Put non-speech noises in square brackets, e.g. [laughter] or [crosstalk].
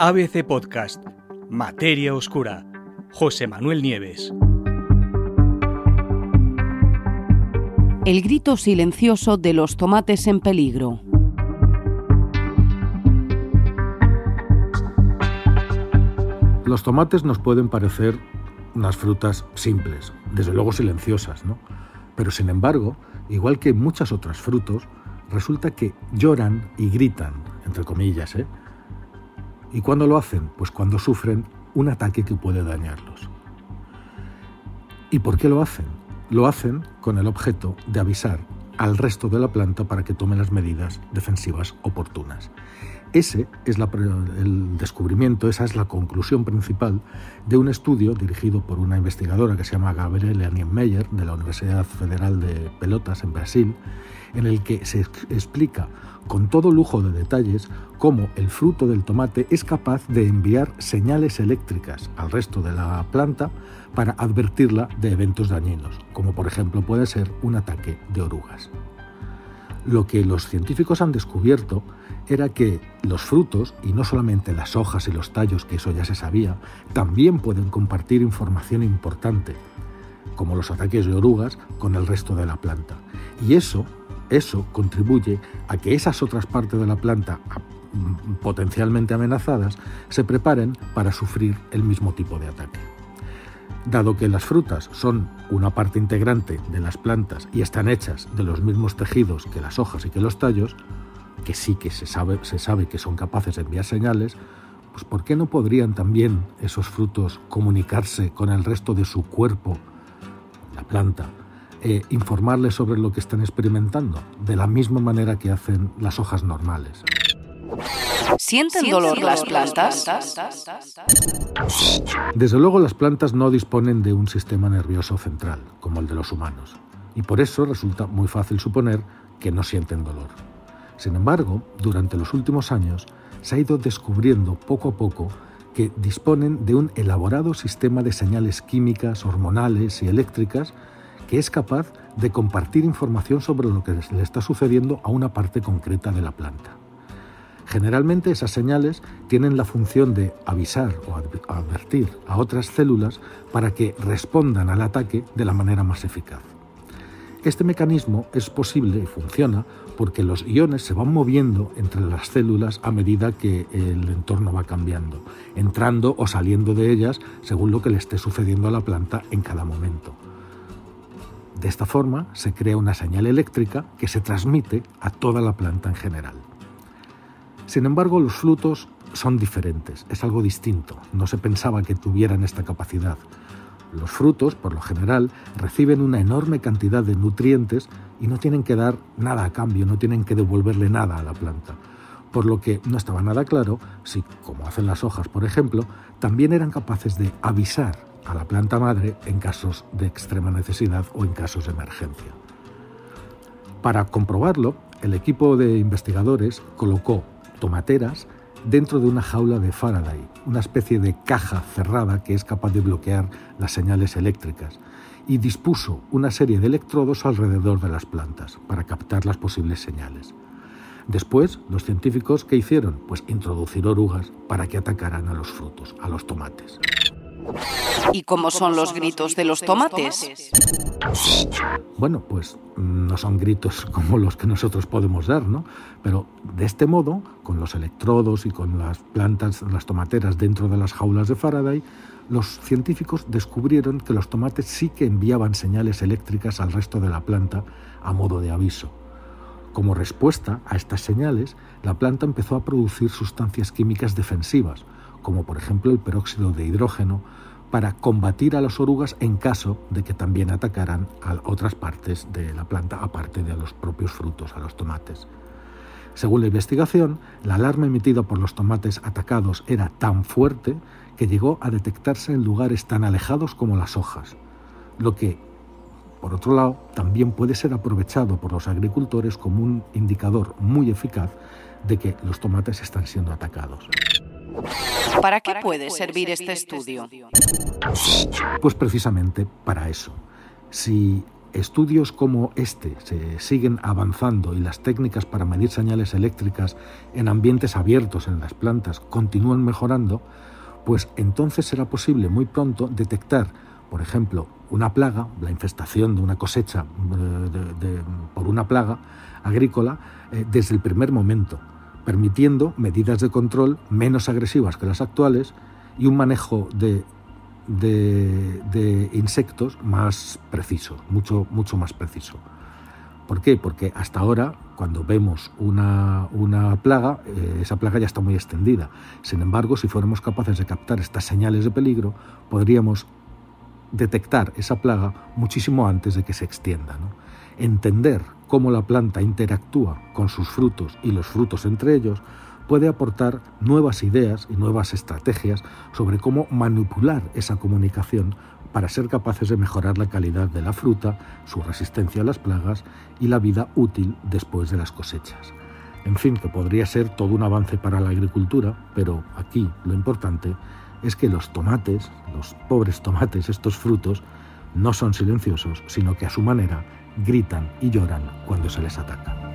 ABC Podcast, Materia Oscura, José Manuel Nieves. El grito silencioso de los tomates en peligro. Los tomates nos pueden parecer unas frutas simples, desde luego silenciosas, ¿no? Pero sin embargo, igual que muchas otras frutos, resulta que lloran y gritan, entre comillas, ¿eh? ¿Y cuándo lo hacen? Pues cuando sufren un ataque que puede dañarlos. ¿Y por qué lo hacen? Lo hacen con el objeto de avisar al resto de la planta para que tome las medidas defensivas oportunas. Ese es el descubrimiento, esa es la conclusión principal de un estudio dirigido por una investigadora que se llama Gabriela Niemeyer de la Universidad Federal de Pelotas en Brasil, en el que se explica con todo lujo de detalles cómo el fruto del tomate es capaz de enviar señales eléctricas al resto de la planta para advertirla de eventos dañinos, como por ejemplo puede ser un ataque de orugas. Lo que los científicos han descubierto era que los frutos, y no solamente las hojas y los tallos, que eso ya se sabía, también pueden compartir información importante, como los ataques de orugas, con el resto de la planta. Y eso, eso contribuye a que esas otras partes de la planta mm, potencialmente amenazadas se preparen para sufrir el mismo tipo de ataque. Dado que las frutas son una parte integrante de las plantas y están hechas de los mismos tejidos que las hojas y que los tallos, que sí que se sabe, que son capaces de enviar señales, pues ¿por qué no podrían también esos frutos comunicarse con el resto de su cuerpo, la planta, e informarles sobre lo que están experimentando, de la misma manera que hacen las hojas normales? ¿Sienten dolor las plantas? Desde luego las plantas no disponen de un sistema nervioso central, como el de los humanos, y por eso resulta muy fácil suponer que no sienten dolor. Sin embargo, durante los últimos años se ha ido descubriendo poco a poco que disponen de un elaborado sistema de señales químicas, hormonales y eléctricas que es capaz de compartir información sobre lo que le está sucediendo a una parte concreta de la planta. Generalmente esas señales tienen la función de avisar o advertir a otras células para que respondan al ataque de la manera más eficaz. Este mecanismo es posible y funciona porque los iones se van moviendo entre las células a medida que el entorno va cambiando, entrando o saliendo de ellas según lo que le esté sucediendo a la planta en cada momento. De esta forma se crea una señal eléctrica que se transmite a toda la planta en general. Sin embargo, los frutos son diferentes, es algo distinto, no se pensaba que tuvieran esta capacidad. Los frutos, por lo general, reciben una enorme cantidad de nutrientes y no tienen que dar nada a cambio, no tienen que devolverle nada a la planta. Por lo que no estaba nada claro si, como hacen las hojas, por ejemplo, también eran capaces de avisar a la planta madre en casos de extrema necesidad o en casos de emergencia. Para comprobarlo, el equipo de investigadores colocó tomateras dentro de una jaula de Faraday, una especie de caja cerrada que es capaz de bloquear las señales eléctricas, y dispuso una serie de electrodos alrededor de las plantas para captar las posibles señales. Después, los científicos, ¿qué hicieron? Pues introducir orugas para que atacaran a los frutos, a los tomates. ¿Y cómo son los gritos de los tomates? Bueno, pues no son gritos [laughs] como los que nosotros podemos dar, ¿no? Pero de este modo, con los electrodos y con las plantas, las tomateras dentro de las jaulas de Faraday, los científicos descubrieron que los tomates sí que enviaban señales eléctricas al resto de la planta a modo de aviso. Como respuesta a estas señales, la planta empezó a producir sustancias químicas defensivas, como por ejemplo el peróxido de hidrógeno, para combatir a las orugas en caso de que también atacaran a otras partes de la planta, aparte de a los propios frutos, a los tomates. Según la investigación, la alarma emitida por los tomates atacados era tan fuerte que llegó a detectarse en lugares tan alejados como las hojas, lo que, por otro lado, también puede ser aprovechado por los agricultores como un indicador muy eficaz de que los tomates están siendo atacados. ¿Para qué puede servir este estudio? Pues precisamente para eso. Si estudios como este se siguen avanzando y las técnicas para medir señales eléctricas en ambientes abiertos en las plantas continúan mejorando, pues entonces será posible muy pronto detectar, por ejemplo, una plaga, la infestación de una cosecha eh, por una plaga agrícola eh, desde el primer momento, permitiendo medidas de control menos agresivas que las actuales y un manejo de de, insectos más preciso, mucho, mucho más preciso. ¿Por qué? Porque hasta ahora, cuando vemos una, plaga, eh, esa plaga ya está muy extendida. Sin embargo, si fuéramos capaces de captar estas señales de peligro, podríamos detectar esa plaga muchísimo antes de que se extienda. Entender cómo la planta interactúa con sus frutos y los frutos entre ellos puede aportar nuevas ideas y nuevas estrategias sobre cómo manipular esa comunicación para ser capaces de mejorar la calidad de la fruta, su resistencia a las plagas y la vida útil después de las cosechas. En fin, que podría ser todo un avance para la agricultura, pero aquí lo importante es que los tomates, los pobres tomates, estos frutos, no son silenciosos, sino que a su manera gritan y lloran cuando se les ataca.